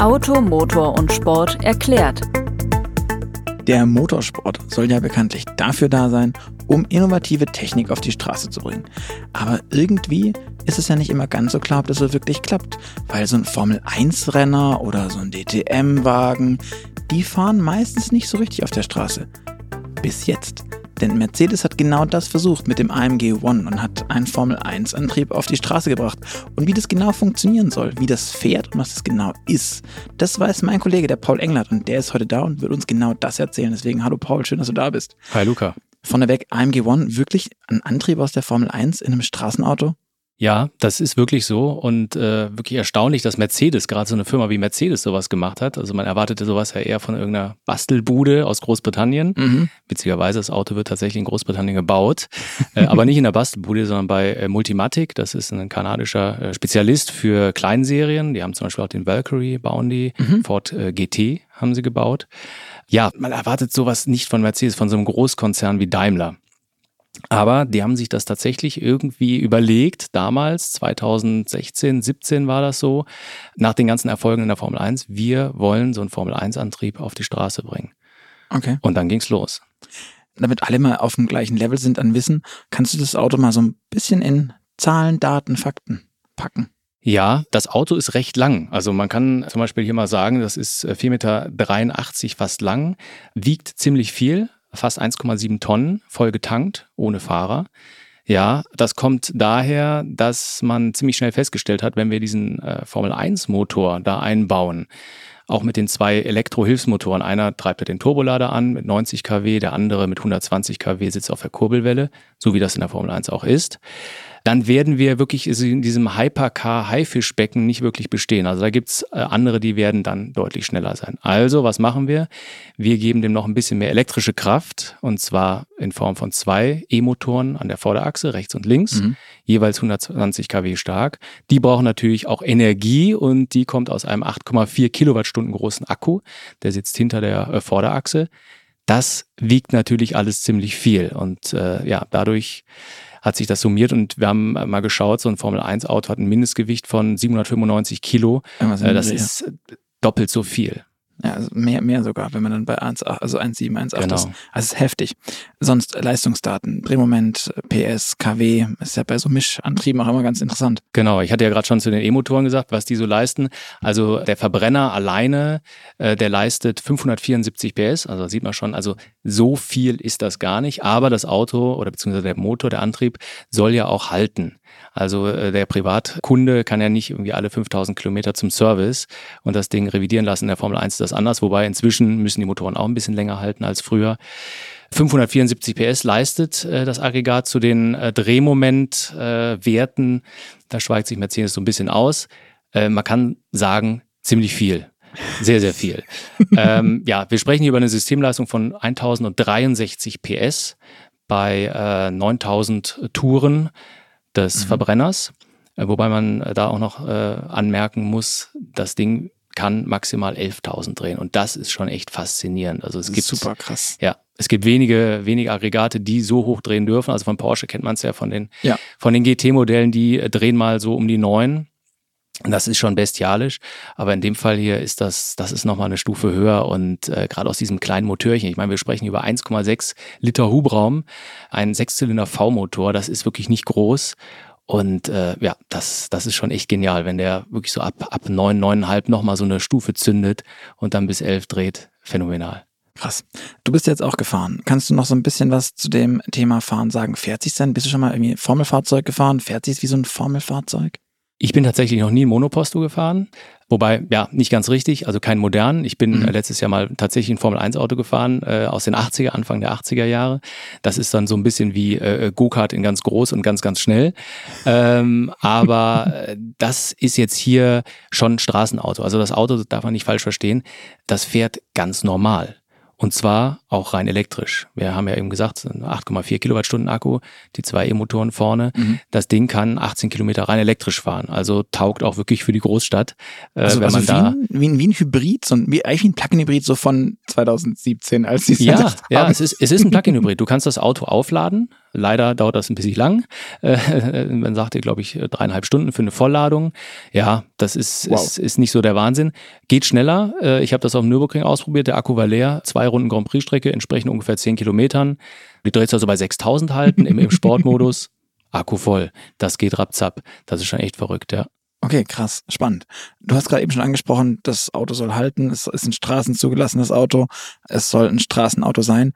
Auto, Motor und Sport erklärt. Der Motorsport soll ja bekanntlich dafür da sein, um innovative Technik auf die Straße zu bringen. Aber irgendwie ist es ja nicht immer ganz so klar, ob das so wirklich klappt, weil so ein Formel-1-Renner oder so ein DTM-Wagen, die fahren meistens nicht so richtig auf der Straße. Bis jetzt. Denn Mercedes hat genau das versucht mit dem AMG One und hat einen Formel-1-Antrieb auf die Straße gebracht. Und wie das genau funktionieren soll, wie das fährt und was das genau ist, das weiß mein Kollege, der Paul Englert. Und der ist heute da und wird uns genau das erzählen. Deswegen, hallo Paul, schön, dass du da bist. Hi Luca. Von der Weg AMG One wirklich ein Antrieb aus der Formel 1 in einem Straßenauto? Ja, das ist wirklich so und äh, wirklich erstaunlich, dass Mercedes, gerade so eine Firma wie Mercedes sowas gemacht hat. Also man erwartete sowas ja eher von irgendeiner Bastelbude aus Großbritannien. Mhm. Witzigerweise, das Auto wird tatsächlich in Großbritannien gebaut, äh, aber nicht in der Bastelbude, sondern bei äh, Multimatic. Das ist ein kanadischer äh, Spezialist für Kleinserien. Die haben zum Beispiel auch den Valkyrie, bauen die. Mhm. Ford äh, GT haben sie gebaut. Ja, man erwartet sowas nicht von Mercedes, von so einem Großkonzern wie Daimler. Aber die haben sich das tatsächlich irgendwie überlegt, damals, 2016, 17 war das so, nach den ganzen Erfolgen in der Formel 1, wir wollen so einen Formel 1-Antrieb auf die Straße bringen. Okay. Und dann ging's los. Damit alle mal auf dem gleichen Level sind an Wissen, kannst du das Auto mal so ein bisschen in Zahlen, Daten, Fakten packen? Ja, das Auto ist recht lang. Also man kann zum Beispiel hier mal sagen, das ist 4,83 Meter fast lang, wiegt ziemlich viel, fast 1,7 Tonnen voll getankt, ohne Fahrer. Ja, das kommt daher, dass man ziemlich schnell festgestellt hat, wenn wir diesen äh, Formel 1 Motor da einbauen, auch mit den zwei Elektrohilfsmotoren. Einer treibt ja den Turbolader an mit 90 kW, der andere mit 120 kW sitzt auf der Kurbelwelle, so wie das in der Formel 1 auch ist dann werden wir wirklich in diesem Hypercar-Haifischbecken nicht wirklich bestehen. Also da gibt's äh, andere, die werden dann deutlich schneller sein. Also, was machen wir? Wir geben dem noch ein bisschen mehr elektrische Kraft und zwar in Form von zwei E-Motoren an der Vorderachse, rechts und links, mhm. jeweils 120 kW stark. Die brauchen natürlich auch Energie und die kommt aus einem 8,4 Kilowattstunden großen Akku. Der sitzt hinter der äh, Vorderachse. Das wiegt natürlich alles ziemlich viel und äh, ja, dadurch hat sich das summiert und wir haben mal geschaut, so ein Formel-1-Auto hat ein Mindestgewicht von 795 Kilo. Äh, das ist doppelt so viel. Ja, also mehr, mehr sogar, wenn man dann bei 1, also 1,7, 1,8 genau. ist. Also es ist heftig. Sonst Leistungsdaten, Drehmoment, PS, KW, ist ja bei so Mischantrieben auch immer ganz interessant. Genau, ich hatte ja gerade schon zu den E-Motoren gesagt, was die so leisten. Also der Verbrenner alleine, äh, der leistet 574 PS, also sieht man schon, also so viel ist das gar nicht, aber das Auto oder beziehungsweise der Motor, der Antrieb soll ja auch halten. Also äh, der Privatkunde kann ja nicht irgendwie alle 5000 Kilometer zum Service und das Ding revidieren lassen. In der Formel 1 ist das anders, wobei inzwischen müssen die Motoren auch ein bisschen länger halten als früher. 574 PS leistet äh, das Aggregat zu den äh, Drehmomentwerten. Äh, da schweigt sich Mercedes so ein bisschen aus. Äh, man kann sagen, ziemlich viel. Sehr, sehr viel. ähm, ja, wir sprechen hier über eine Systemleistung von 1063 PS bei äh, 9000 Touren des mhm. Verbrenners. Äh, wobei man äh, da auch noch äh, anmerken muss, das Ding kann maximal 11.000 drehen und das ist schon echt faszinierend. Also es gibt super krass. Ja, es gibt wenige wenige Aggregate, die so hoch drehen dürfen. Also von Porsche kennt man es ja von den ja. von den GT-Modellen, die äh, drehen mal so um die neun. Das ist schon bestialisch, aber in dem Fall hier ist das, das ist nochmal eine Stufe höher und äh, gerade aus diesem kleinen Motörchen, ich meine, wir sprechen über 1,6 Liter Hubraum, ein Sechszylinder V-Motor, das ist wirklich nicht groß und äh, ja, das, das ist schon echt genial, wenn der wirklich so ab, ab neun, neuneinhalb nochmal so eine Stufe zündet und dann bis elf dreht, phänomenal. Krass. Du bist jetzt auch gefahren. Kannst du noch so ein bisschen was zu dem Thema Fahren sagen? Fährt sich's denn? Bist du schon mal irgendwie Formelfahrzeug gefahren? Fährt sich's wie so ein Formelfahrzeug? Ich bin tatsächlich noch nie ein Monoposto gefahren. Wobei, ja, nicht ganz richtig, also kein modern. Ich bin mhm. letztes Jahr mal tatsächlich ein Formel-1-Auto gefahren, äh, aus den 80er, Anfang der 80er Jahre. Das ist dann so ein bisschen wie äh, Go-Kart in ganz groß und ganz, ganz schnell. Ähm, aber äh, das ist jetzt hier schon ein Straßenauto. Also das Auto, das darf man nicht falsch verstehen, das fährt ganz normal. Und zwar auch rein elektrisch. Wir haben ja eben gesagt, 8,4 Kilowattstunden Akku, die zwei E-Motoren vorne. Mhm. Das Ding kann 18 Kilometer rein elektrisch fahren. Also taugt auch wirklich für die Großstadt. Äh, also, wenn also man wie, da, wie, ein, wie ein Hybrid, so ein, wie, eigentlich wie ein Plug-in-Hybrid so von 2017, als sie es Ja, ja es, ist, es ist ein Plug-in-Hybrid. Du kannst das Auto aufladen Leider dauert das ein bisschen lang. Äh, man sagte, glaube ich, dreieinhalb Stunden für eine Vollladung. Ja, das ist, wow. ist, ist nicht so der Wahnsinn. Geht schneller. Äh, ich habe das auf dem Nürburgring ausprobiert. Der Akku war leer. Zwei Runden Grand Prix-Strecke, entsprechend ungefähr zehn Kilometern. Die dreht also bei 6000 halten im, im Sportmodus. Akku voll. Das geht rapzapp. Das ist schon echt verrückt, ja. Okay, krass, spannend. Du hast gerade eben schon angesprochen, das Auto soll halten, es ist ein straßenzugelassenes Auto, es soll ein Straßenauto sein.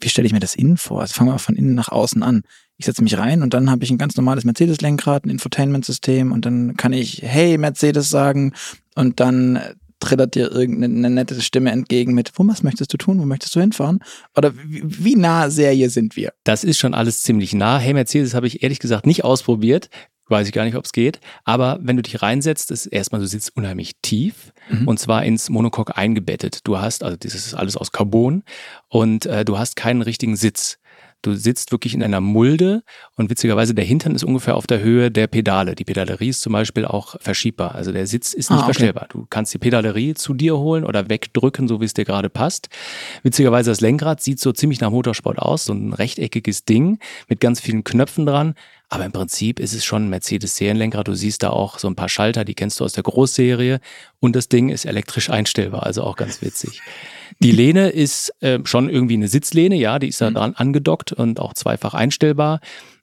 Wie stelle ich mir das innen vor? Also fangen wir von innen nach außen an. Ich setze mich rein und dann habe ich ein ganz normales Mercedes-Lenkrad, ein Infotainment-System und dann kann ich Hey Mercedes sagen und dann trittert dir irgendeine nette Stimme entgegen mit, wo was möchtest du tun, wo möchtest du hinfahren? Oder wie, wie nah Serie sind wir? Das ist schon alles ziemlich nah. Hey Mercedes habe ich ehrlich gesagt nicht ausprobiert. Weiß ich gar nicht, ob es geht. Aber wenn du dich reinsetzt, ist erstmal, du sitzt unheimlich tief mhm. und zwar ins Monocoque eingebettet. Du hast, also das ist alles aus Carbon und äh, du hast keinen richtigen Sitz. Du sitzt wirklich in einer Mulde und witzigerweise der Hintern ist ungefähr auf der Höhe der Pedale. Die Pedalerie ist zum Beispiel auch verschiebbar. Also der Sitz ist nicht ah, okay. verstellbar. Du kannst die Pedalerie zu dir holen oder wegdrücken, so wie es dir gerade passt. Witzigerweise das Lenkrad sieht so ziemlich nach Motorsport aus, so ein rechteckiges Ding mit ganz vielen Knöpfen dran. Aber im Prinzip ist es schon ein Mercedes-Serienlenkrad. Du siehst da auch so ein paar Schalter, die kennst du aus der Großserie. Und das Ding ist elektrisch einstellbar, also auch ganz witzig. Die Lehne ist äh, schon irgendwie eine Sitzlehne, ja, die ist da mhm. dran angedockt und auch zweifach einstellbar.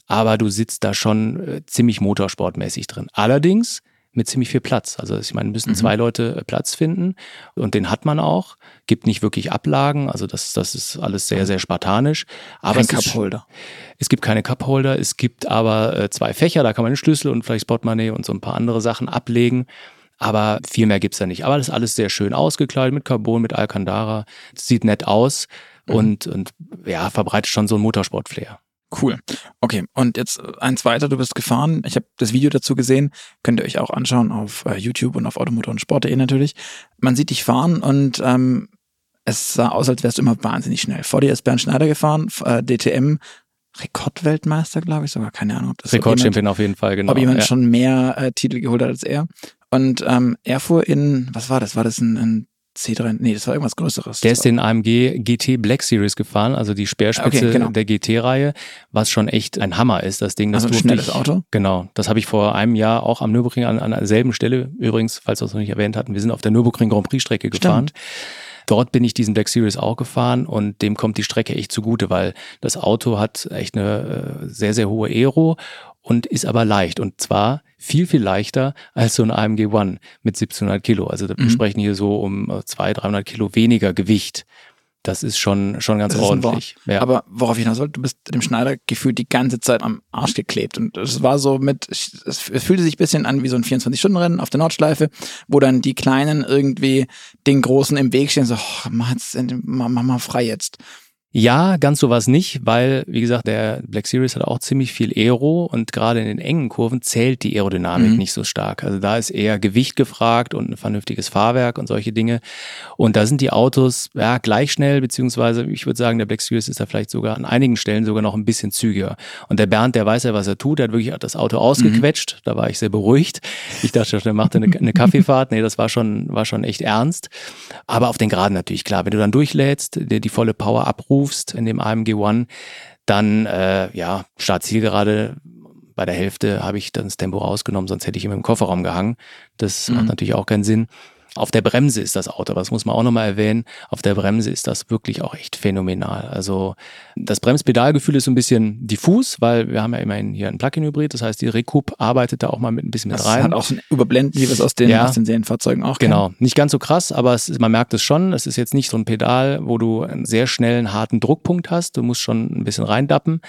Aber du sitzt da schon äh, ziemlich motorsportmäßig drin. Allerdings mit ziemlich viel Platz. Also ich meine, müssen mhm. zwei Leute äh, Platz finden und den hat man auch. Gibt nicht wirklich Ablagen, also das, das ist alles sehr, sehr spartanisch. Aber Kein Cupholder. Es gibt keine Cupholder, es gibt aber äh, zwei Fächer, da kann man den Schlüssel und vielleicht Portemonnaie und so ein paar andere Sachen ablegen. Aber viel mehr gibt's da nicht. Aber das ist alles sehr schön ausgekleidet mit Carbon, mit Alcantara. Sieht nett aus mhm. und, und ja, verbreitet schon so ein Motorsport-Flair. Cool. Okay, und jetzt eins weiter, du bist gefahren. Ich habe das Video dazu gesehen. Könnt ihr euch auch anschauen auf äh, YouTube und auf Automotor und Sport.de natürlich. Man sieht dich fahren und ähm, es sah aus, als wärst du immer wahnsinnig schnell. Vor dir ist Bernd Schneider gefahren, äh, DTM, Rekordweltmeister, glaube ich sogar. Keine Ahnung. Ob das Rekordchampion auf jeden Fall, genau. Ob jemand ja. schon mehr äh, Titel geholt hat als er. Und ähm, er fuhr in, was war das? War das ein, ein C3, nee, das war irgendwas Größeres. Der ist den AMG GT Black Series gefahren, also die Speerspitze okay, genau. der GT-Reihe, was schon echt ein Hammer ist, das Ding. Das also ein schnelles ich, Auto? Genau, das habe ich vor einem Jahr auch am Nürburgring an, an derselben Stelle, übrigens, falls wir es noch nicht erwähnt hatten, wir sind auf der Nürburgring Grand Prix Strecke gefahren. Stimmt. Dort bin ich diesen Black Series auch gefahren und dem kommt die Strecke echt zugute, weil das Auto hat echt eine äh, sehr, sehr hohe Aero und ist aber leicht. Und zwar viel, viel leichter als so ein AMG One mit 1700 Kilo. Also wir mhm. sprechen hier so um 200, 300 Kilo weniger Gewicht. Das ist schon, schon ganz ordentlich. Ja. Aber worauf ich hinaus wollte, du bist dem Schneider gefühlt die ganze Zeit am Arsch geklebt. Und es war so mit, es fühlte sich ein bisschen an wie so ein 24-Stunden-Rennen auf der Nordschleife, wo dann die Kleinen irgendwie den Großen im Weg stehen, so, oh, mach, jetzt, mach, mach mal frei jetzt. Ja, ganz so war es nicht, weil, wie gesagt, der Black Series hat auch ziemlich viel Aero und gerade in den engen Kurven zählt die Aerodynamik mhm. nicht so stark. Also da ist eher Gewicht gefragt und ein vernünftiges Fahrwerk und solche Dinge. Und da sind die Autos ja gleich schnell, beziehungsweise ich würde sagen, der Black Series ist da vielleicht sogar an einigen Stellen sogar noch ein bisschen zügiger. Und der Bernd, der weiß ja, was er tut, der hat wirklich das Auto ausgequetscht. Mhm. Da war ich sehr beruhigt. Ich dachte, der macht eine, eine Kaffeefahrt. Nee, das war schon, war schon echt ernst. Aber auf den Geraden natürlich klar. Wenn du dann durchlädst, dir die volle Power abrufst, rufst in dem AMG One, dann äh, ja, Start-Zielgerade bei der Hälfte habe ich dann das Tempo rausgenommen, sonst hätte ich immer im Kofferraum gehangen. Das mhm. macht natürlich auch keinen Sinn. Auf der Bremse ist das Auto, das muss man auch nochmal erwähnen. Auf der Bremse ist das wirklich auch echt phänomenal. Also das Bremspedalgefühl ist so ein bisschen diffus, weil wir haben ja immerhin hier ein Plug-in-Hybrid. Das heißt, die Recoup arbeitet da auch mal mit ein bisschen mit das rein. Das hat auch ein Überblenden, wie wir es aus den, ja, aus den Serienfahrzeugen auch kennen. Genau, nicht ganz so krass, aber ist, man merkt es schon. Es ist jetzt nicht so ein Pedal, wo du einen sehr schnellen, harten Druckpunkt hast. Du musst schon ein bisschen reindappen.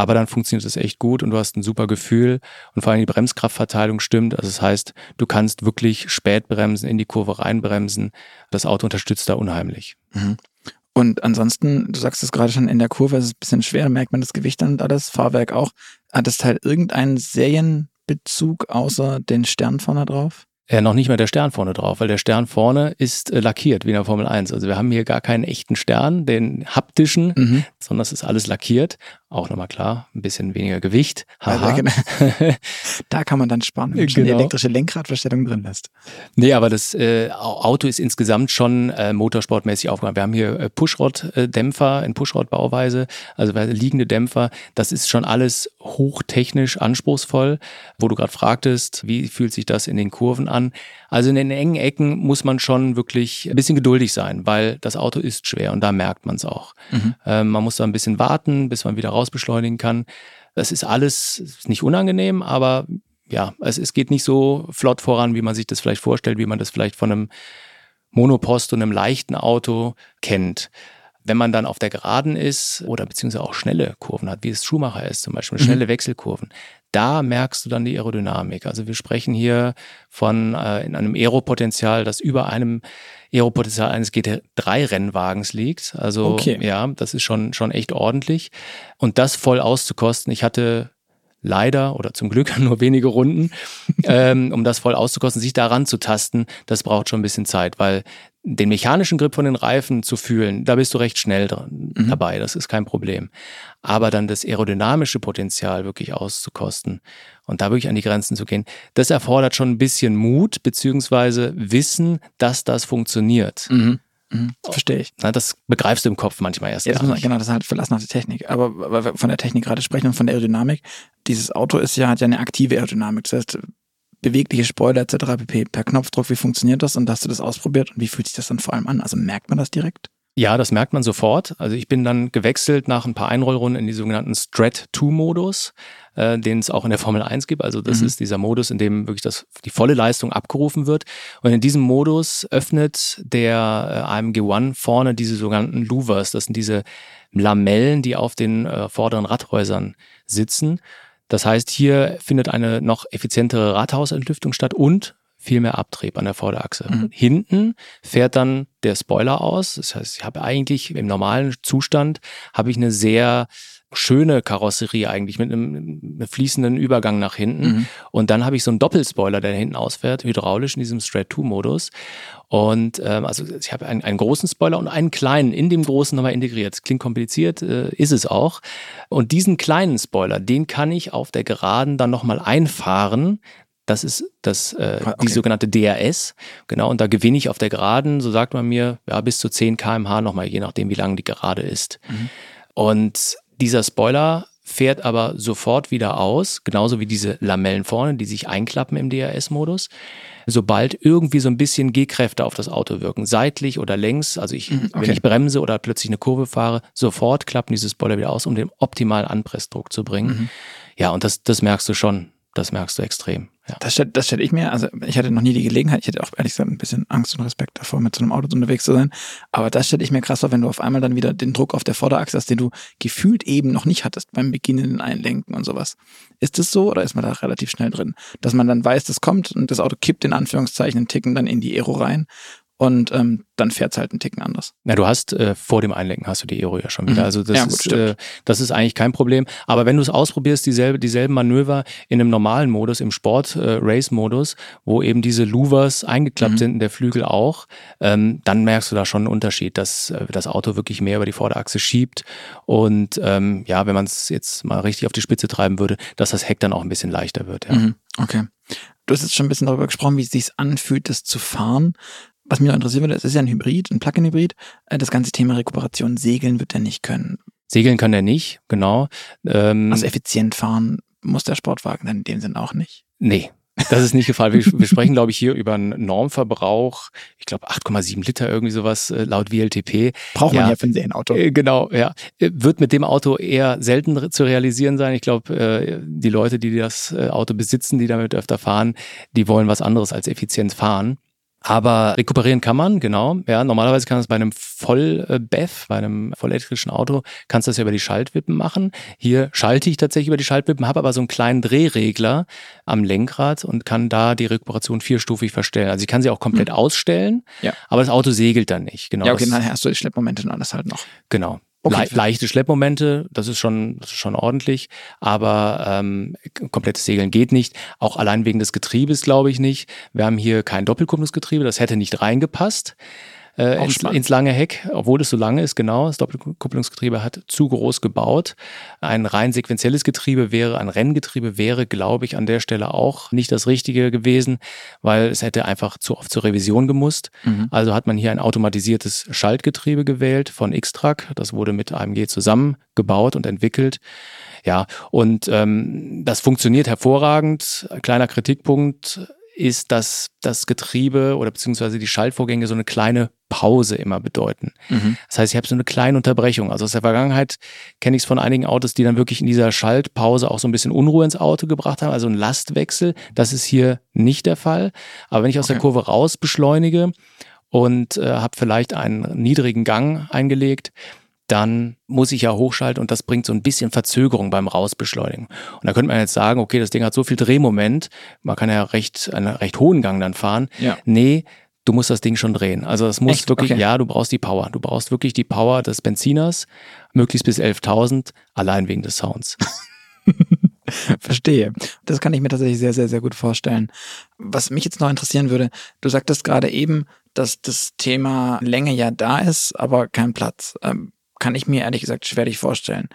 Aber dann funktioniert es echt gut und du hast ein super Gefühl und vor allem die Bremskraftverteilung stimmt. Also das heißt, du kannst wirklich spät bremsen, in die Kurve reinbremsen. Das Auto unterstützt da unheimlich. Mhm. Und ansonsten, du sagst es gerade schon, in der Kurve ist es ein bisschen schwer, merkt man das Gewicht dann und alles, Fahrwerk auch. Hat das Teil irgendeinen Serienbezug außer den Stern vorne drauf? Ja, noch nicht mal der Stern vorne drauf, weil der Stern vorne ist äh, lackiert wie in der Formel 1. Also wir haben hier gar keinen echten Stern, den haptischen, mhm. sondern es ist alles lackiert. Auch nochmal klar, ein bisschen weniger Gewicht. Genau. da kann man dann sparen, wenn man schon eine genau. elektrische Lenkradverstellung drin lässt. Nee, aber das äh, Auto ist insgesamt schon äh, motorsportmäßig aufgebaut. Wir haben hier äh, Pushrod-Dämpfer in Pushrod-Bauweise, also liegende Dämpfer. Das ist schon alles hochtechnisch anspruchsvoll. Wo du gerade fragtest, wie fühlt sich das in den Kurven an? Also in den engen Ecken muss man schon wirklich ein bisschen geduldig sein, weil das Auto ist schwer und da merkt man es auch. Mhm. Ähm, man muss da ein bisschen warten, bis man wieder rausbeschleunigen kann. Das ist alles nicht unangenehm, aber ja, es, es geht nicht so flott voran, wie man sich das vielleicht vorstellt, wie man das vielleicht von einem Monopost und einem leichten Auto kennt. Wenn man dann auf der Geraden ist oder beziehungsweise auch schnelle Kurven hat, wie es Schumacher ist, zum Beispiel mhm. schnelle Wechselkurven, da merkst du dann die Aerodynamik. Also wir sprechen hier von äh, in einem Aeropotenzial, das über einem Aeropotenzial eines GT3-Rennwagens liegt. Also okay. ja, das ist schon, schon echt ordentlich. Und das voll auszukosten. Ich hatte leider oder zum Glück nur wenige Runden, ähm, um das voll auszukosten, sich daran zu tasten, das braucht schon ein bisschen Zeit, weil den mechanischen Grip von den Reifen zu fühlen, da bist du recht schnell dran, mhm. dabei, das ist kein Problem. Aber dann das aerodynamische Potenzial wirklich auszukosten und da wirklich an die Grenzen zu gehen, das erfordert schon ein bisschen Mut, beziehungsweise Wissen, dass das funktioniert. Mhm. Mhm, verstehe ich. Na, das begreifst du im Kopf manchmal erst. Ja, das man, genau, das ist halt verlassen auf die Technik. Aber weil wir von der Technik gerade sprechen und von der Aerodynamik, dieses Auto ist ja, hat ja eine aktive Aerodynamik. Das heißt, bewegliche Spoiler etc. pp. Per Knopfdruck, wie funktioniert das? Und hast du das ausprobiert und wie fühlt sich das dann vor allem an? Also merkt man das direkt? Ja, das merkt man sofort. Also ich bin dann gewechselt nach ein paar Einrollrunden in die sogenannten Strat-2-Modus, äh, den es auch in der Formel 1 gibt. Also das mhm. ist dieser Modus, in dem wirklich das, die volle Leistung abgerufen wird. Und in diesem Modus öffnet der äh, AMG One vorne diese sogenannten Louvers. Das sind diese Lamellen, die auf den äh, vorderen Radhäusern sitzen. Das heißt, hier findet eine noch effizientere Rathausentlüftung statt und viel mehr Abtrieb an der Vorderachse. Mhm. Hinten fährt dann der Spoiler aus. Das heißt, ich habe eigentlich im normalen Zustand habe ich eine sehr schöne Karosserie eigentlich mit einem, einem fließenden Übergang nach hinten. Mhm. Und dann habe ich so einen Doppelspoiler, der hinten ausfährt, hydraulisch in diesem Straight-2-Modus. Und ähm, also ich habe einen, einen großen Spoiler und einen kleinen in dem großen nochmal integriert. Klingt kompliziert, äh, ist es auch. Und diesen kleinen Spoiler, den kann ich auf der Geraden dann nochmal einfahren. Das ist das, äh, okay. die sogenannte DRS. Genau, und da gewinne ich auf der Geraden, so sagt man mir, ja, bis zu 10 kmh nochmal, je nachdem, wie lang die Gerade ist. Mhm. Und dieser Spoiler fährt aber sofort wieder aus, genauso wie diese Lamellen vorne, die sich einklappen im DRS-Modus, sobald irgendwie so ein bisschen G-Kräfte auf das Auto wirken, seitlich oder längs. Also ich, mhm, okay. wenn ich bremse oder plötzlich eine Kurve fahre, sofort klappen diese Spoiler wieder aus, um den optimalen Anpressdruck zu bringen. Mhm. Ja, und das, das merkst du schon. Das merkst du extrem. Ja. Das stelle das stell ich mir, also ich hatte noch nie die Gelegenheit, ich hätte auch ehrlich gesagt ein bisschen Angst und Respekt davor, mit so einem Auto unterwegs zu sein. Aber das stelle ich mir krass vor, wenn du auf einmal dann wieder den Druck auf der Vorderachse hast, den du gefühlt eben noch nicht hattest beim beginnenden Einlenken und sowas. Ist es so oder ist man da relativ schnell drin? Dass man dann weiß, das kommt und das Auto kippt in Anführungszeichen einen Ticken dann in die Aero rein und ähm, dann fährt es halt einen Ticken anders. Na, du hast äh, vor dem Einlenken hast du die Aero ja schon wieder. Mhm. Also das, ja, gut, ist, äh, das ist eigentlich kein Problem. Aber wenn du es ausprobierst, dieselbe, dieselben Manöver in einem normalen Modus, im Sport-Race-Modus, äh, wo eben diese Louvers eingeklappt mhm. sind, der Flügel auch, ähm, dann merkst du da schon einen Unterschied, dass äh, das Auto wirklich mehr über die Vorderachse schiebt. Und ähm, ja, wenn man es jetzt mal richtig auf die Spitze treiben würde, dass das Heck dann auch ein bisschen leichter wird. Ja. Mhm. Okay. Du hast jetzt schon ein bisschen darüber gesprochen, wie es sich anfühlt, das zu fahren. Was mich noch interessieren würde, es ist ja ein Hybrid, ein Plug-in-Hybrid. Äh, das ganze Thema Rekuperation, Segeln wird er nicht können. Segeln kann er nicht, genau. Ähm, also effizient fahren muss der Sportwagen dann in dem Sinn auch nicht. Nee, das ist nicht gefallen. Wir, wir sprechen, glaube ich, hier über einen Normverbrauch, ich glaube 8,7 Liter, irgendwie sowas äh, laut WLTP. Braucht man ja für ein Serienauto. Äh, genau, ja. Wird mit dem Auto eher selten zu realisieren sein. Ich glaube, die Leute, die das Auto besitzen, die damit öfter fahren, die wollen was anderes als effizient fahren. Aber rekuperieren kann man, genau. Ja, normalerweise kann man es bei einem Voll-BEV, bei einem vollelektrischen Auto, kannst du das ja über die Schaltwippen machen. Hier schalte ich tatsächlich über die Schaltwippen, habe aber so einen kleinen Drehregler am Lenkrad und kann da die Rekuperation vierstufig verstellen. Also ich kann sie auch komplett mhm. ausstellen, ja. aber das Auto segelt dann nicht. Genau. Ja, okay, dann hast du die Schleppmomente und alles halt noch. Genau. Okay. Le leichte Schleppmomente, das ist schon, das ist schon ordentlich, aber ähm, komplettes Segeln geht nicht. Auch allein wegen des Getriebes glaube ich nicht. Wir haben hier kein Doppelkupplungsgetriebe, das hätte nicht reingepasst. Äh, ins, ins, lange Heck, obwohl es so lange ist, genau. Das Doppelkupplungsgetriebe hat zu groß gebaut. Ein rein sequenzielles Getriebe wäre, ein Renngetriebe wäre, glaube ich, an der Stelle auch nicht das Richtige gewesen, weil es hätte einfach zu oft zur Revision gemusst. Mhm. Also hat man hier ein automatisiertes Schaltgetriebe gewählt von X-Track. Das wurde mit AMG zusammengebaut und entwickelt. Ja, und ähm, das funktioniert hervorragend. Kleiner Kritikpunkt ist, dass das Getriebe oder beziehungsweise die Schaltvorgänge so eine kleine Pause immer bedeuten. Mhm. Das heißt, ich habe so eine kleine Unterbrechung. Also aus der Vergangenheit kenne ich es von einigen Autos, die dann wirklich in dieser Schaltpause auch so ein bisschen Unruhe ins Auto gebracht haben, also ein Lastwechsel. Das ist hier nicht der Fall. Aber wenn ich aus okay. der Kurve raus beschleunige und äh, habe vielleicht einen niedrigen Gang eingelegt, dann muss ich ja hochschalten und das bringt so ein bisschen Verzögerung beim Rausbeschleunigen. Und da könnte man jetzt sagen, okay, das Ding hat so viel Drehmoment, man kann ja recht, einen recht hohen Gang dann fahren. Ja. Nee, du musst das Ding schon drehen. Also es muss Echt? wirklich, okay. ja, du brauchst die Power. Du brauchst wirklich die Power des Benziners, möglichst bis 11.000, allein wegen des Sounds. Verstehe. Das kann ich mir tatsächlich sehr, sehr, sehr gut vorstellen. Was mich jetzt noch interessieren würde, du sagtest gerade eben, dass das Thema Länge ja da ist, aber kein Platz. Ähm, kann ich mir ehrlich gesagt schwerlich vorstellen.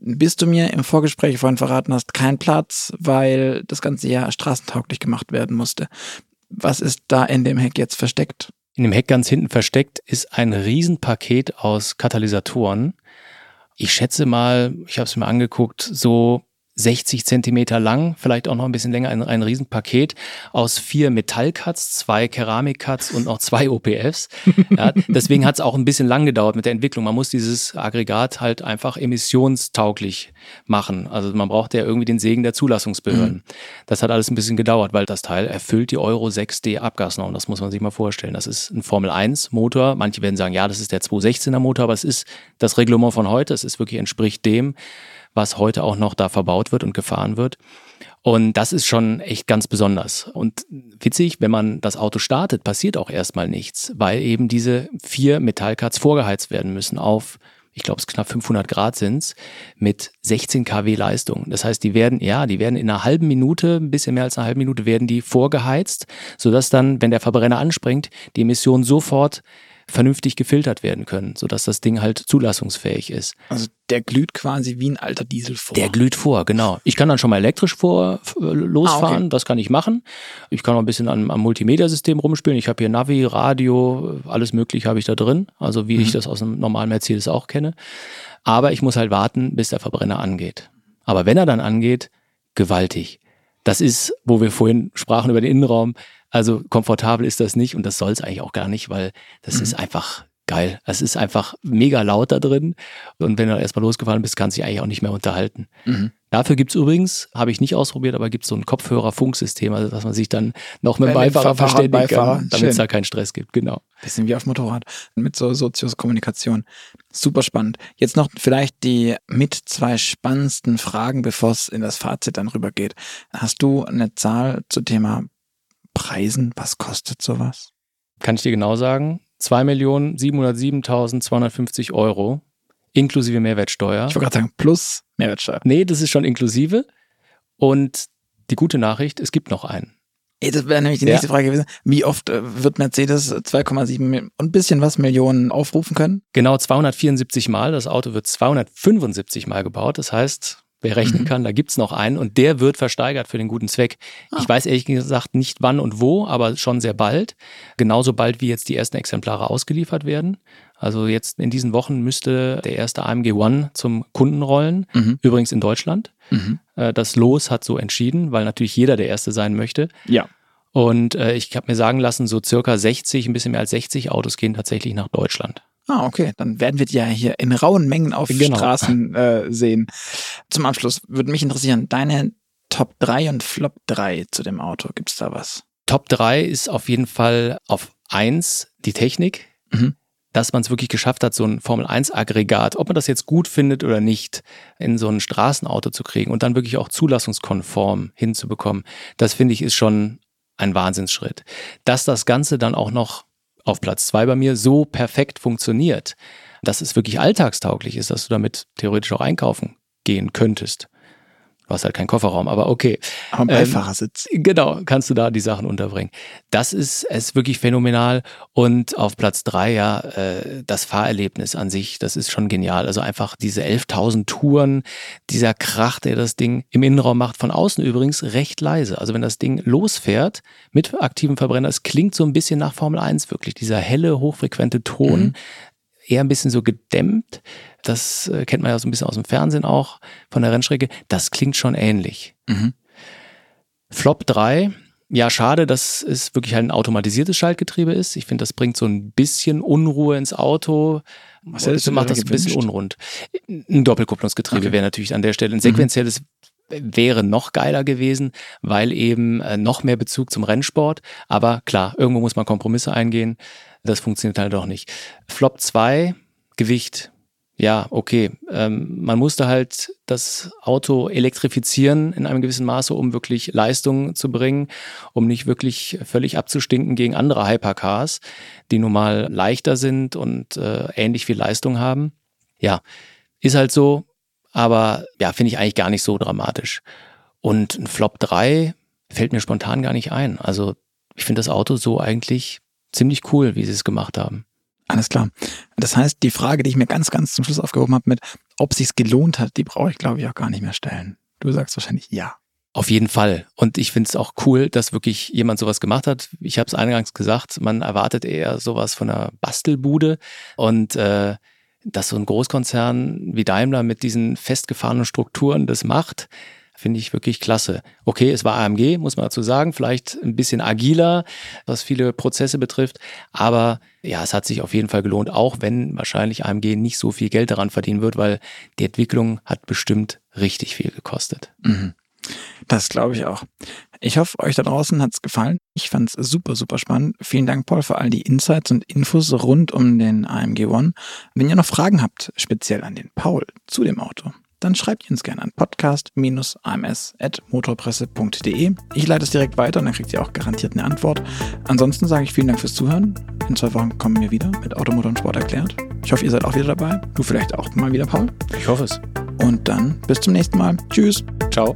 Bis du mir im Vorgespräch vorhin verraten hast, kein Platz, weil das ganze ja straßentauglich gemacht werden musste. Was ist da in dem Heck jetzt versteckt? In dem Heck ganz hinten versteckt ist ein Riesenpaket aus Katalysatoren. Ich schätze mal, ich habe es mir angeguckt, so 60 Zentimeter lang, vielleicht auch noch ein bisschen länger, ein, ein Riesenpaket aus vier Metallcuts, zwei Keramikcuts und noch zwei OPFs. Ja, deswegen hat es auch ein bisschen lang gedauert mit der Entwicklung. Man muss dieses Aggregat halt einfach emissionstauglich machen. Also man braucht ja irgendwie den Segen der Zulassungsbehörden. Mhm. Das hat alles ein bisschen gedauert, weil das Teil erfüllt die Euro 6D Abgasnorm. Das muss man sich mal vorstellen. Das ist ein Formel 1 Motor. Manche werden sagen, ja, das ist der 216er Motor, aber es ist das Reglement von heute. Es ist wirklich entspricht dem, was heute auch noch da verbaut wird und gefahren wird. Und das ist schon echt ganz besonders. Und witzig, wenn man das Auto startet, passiert auch erstmal nichts, weil eben diese vier Metallcuts vorgeheizt werden müssen auf, ich glaube, es knapp 500 Grad sind mit 16 kW Leistung. Das heißt, die werden, ja, die werden in einer halben Minute, ein bisschen mehr als eine halbe Minute, werden die vorgeheizt, sodass dann, wenn der Verbrenner anspringt, die Emissionen sofort vernünftig gefiltert werden können, sodass das Ding halt zulassungsfähig ist. Also der glüht quasi wie ein alter Diesel vor. Der glüht vor, genau. Ich kann dann schon mal elektrisch vor äh, losfahren, ah, okay. das kann ich machen. Ich kann auch ein bisschen am, am Multimedia-System rumspielen. Ich habe hier Navi, Radio, alles mögliche habe ich da drin, also wie mhm. ich das aus einem normalen Mercedes auch kenne. Aber ich muss halt warten, bis der Verbrenner angeht. Aber wenn er dann angeht, gewaltig. Das ist, wo wir vorhin sprachen über den Innenraum, also komfortabel ist das nicht und das soll es eigentlich auch gar nicht, weil das mhm. ist einfach geil. Es ist einfach mega laut da drin. Und wenn du erstmal losgefahren bist, kannst du dich eigentlich auch nicht mehr unterhalten. Mhm. Dafür gibt es übrigens, habe ich nicht ausprobiert, aber gibt es so ein Kopfhörer-Funksystem, also dass man sich dann noch mit dem Beifahrer verständigen kann, damit es da keinen Stress gibt. Genau. Bisschen wie auf Motorrad mit so Sozius-Kommunikation. Super spannend. Jetzt noch vielleicht die mit zwei spannendsten Fragen, bevor es in das Fazit dann rübergeht. Hast du eine Zahl zum Thema Preisen? Was kostet sowas? Kann ich dir genau sagen. 2.707.250 Euro inklusive Mehrwertsteuer. Ich wollte gerade sagen, plus Mehrwertsteuer. Nee, das ist schon inklusive. Und die gute Nachricht, es gibt noch einen. Das wäre nämlich die nächste ja. Frage gewesen. Wie oft äh, wird Mercedes 2,7 und ein bisschen was Millionen aufrufen können? Genau 274 Mal. Das Auto wird 275 Mal gebaut. Das heißt, wer rechnen mhm. kann, da gibt's noch einen und der wird versteigert für den guten Zweck. Ah. Ich weiß ehrlich gesagt nicht wann und wo, aber schon sehr bald. Genauso bald wie jetzt die ersten Exemplare ausgeliefert werden. Also jetzt in diesen Wochen müsste der erste AMG One zum Kunden rollen, mhm. übrigens in Deutschland. Mhm. Äh, das Los hat so entschieden, weil natürlich jeder der Erste sein möchte. Ja. Und äh, ich habe mir sagen lassen, so circa 60, ein bisschen mehr als 60 Autos gehen tatsächlich nach Deutschland. Ah, okay. Dann werden wir die ja hier in rauen Mengen auf genau. Straßen äh, sehen. Zum Abschluss würde mich interessieren, deine Top 3 und Flop 3 zu dem Auto. Gibt es da was? Top 3 ist auf jeden Fall auf 1 die Technik. Mhm. Dass man es wirklich geschafft hat, so ein Formel-1-Aggregat, ob man das jetzt gut findet oder nicht, in so ein Straßenauto zu kriegen und dann wirklich auch zulassungskonform hinzubekommen, das finde ich ist schon ein Wahnsinnsschritt. Dass das Ganze dann auch noch auf Platz zwei bei mir so perfekt funktioniert, dass es wirklich alltagstauglich ist, dass du damit theoretisch auch einkaufen gehen könntest. Du hast halt keinen Kofferraum, aber okay. Am Beifahrersitz. Ähm, genau, kannst du da die Sachen unterbringen. Das ist, ist wirklich phänomenal. Und auf Platz drei ja, äh, das Fahrerlebnis an sich, das ist schon genial. Also einfach diese 11.000 Touren, dieser Krach, der das Ding im Innenraum macht, von außen übrigens recht leise. Also wenn das Ding losfährt mit aktivem Verbrenner, es klingt so ein bisschen nach Formel 1 wirklich. Dieser helle, hochfrequente Ton, mhm. Eher ein bisschen so gedämmt. Das äh, kennt man ja so ein bisschen aus dem Fernsehen auch von der Rennstrecke. Das klingt schon ähnlich. Mhm. Flop 3. Ja, schade, dass es wirklich halt ein automatisiertes Schaltgetriebe ist. Ich finde, das bringt so ein bisschen Unruhe ins Auto. Was hättest du macht das ein bisschen unrund. Ein Doppelkupplungsgetriebe okay. wäre natürlich an der Stelle ein sequenzielles wäre noch geiler gewesen, weil eben äh, noch mehr Bezug zum Rennsport. Aber klar, irgendwo muss man Kompromisse eingehen. Das funktioniert halt doch nicht. Flop 2, Gewicht ja, okay, ähm, man musste halt das Auto elektrifizieren in einem gewissen Maße, um wirklich Leistung zu bringen, um nicht wirklich völlig abzustinken gegen andere Hypercars, die nun mal leichter sind und äh, ähnlich viel Leistung haben. Ja, ist halt so, aber ja, finde ich eigentlich gar nicht so dramatisch. Und ein Flop 3 fällt mir spontan gar nicht ein. Also ich finde das Auto so eigentlich ziemlich cool, wie sie es gemacht haben. Alles klar. Das heißt, die Frage, die ich mir ganz, ganz zum Schluss aufgehoben habe mit, ob sich's gelohnt hat, die brauche ich, glaube ich, auch gar nicht mehr stellen. Du sagst wahrscheinlich ja. Auf jeden Fall. Und ich finde es auch cool, dass wirklich jemand sowas gemacht hat. Ich habe es eingangs gesagt, man erwartet eher sowas von einer Bastelbude und äh, dass so ein Großkonzern wie Daimler mit diesen festgefahrenen Strukturen das macht, finde ich wirklich klasse. Okay, es war AMG, muss man dazu sagen, vielleicht ein bisschen agiler, was viele Prozesse betrifft, aber ja, es hat sich auf jeden Fall gelohnt, auch wenn wahrscheinlich AMG nicht so viel Geld daran verdienen wird, weil die Entwicklung hat bestimmt richtig viel gekostet. Mhm. Das glaube ich auch. Ich hoffe, euch da draußen hat es gefallen. Ich fand es super, super spannend. Vielen Dank, Paul, für all die Insights und Infos rund um den AMG One. Wenn ihr noch Fragen habt, speziell an den Paul zu dem Auto, dann schreibt ihr uns gerne an podcast-ams.motorpresse.de. Ich leite es direkt weiter und dann kriegt ihr auch garantiert eine Antwort. Ansonsten sage ich vielen Dank fürs Zuhören. In zwei Wochen kommen wir wieder mit Automotor und Sport erklärt. Ich hoffe, ihr seid auch wieder dabei. Du vielleicht auch mal wieder, Paul. Ich hoffe es. Und dann bis zum nächsten Mal. Tschüss. Ciao.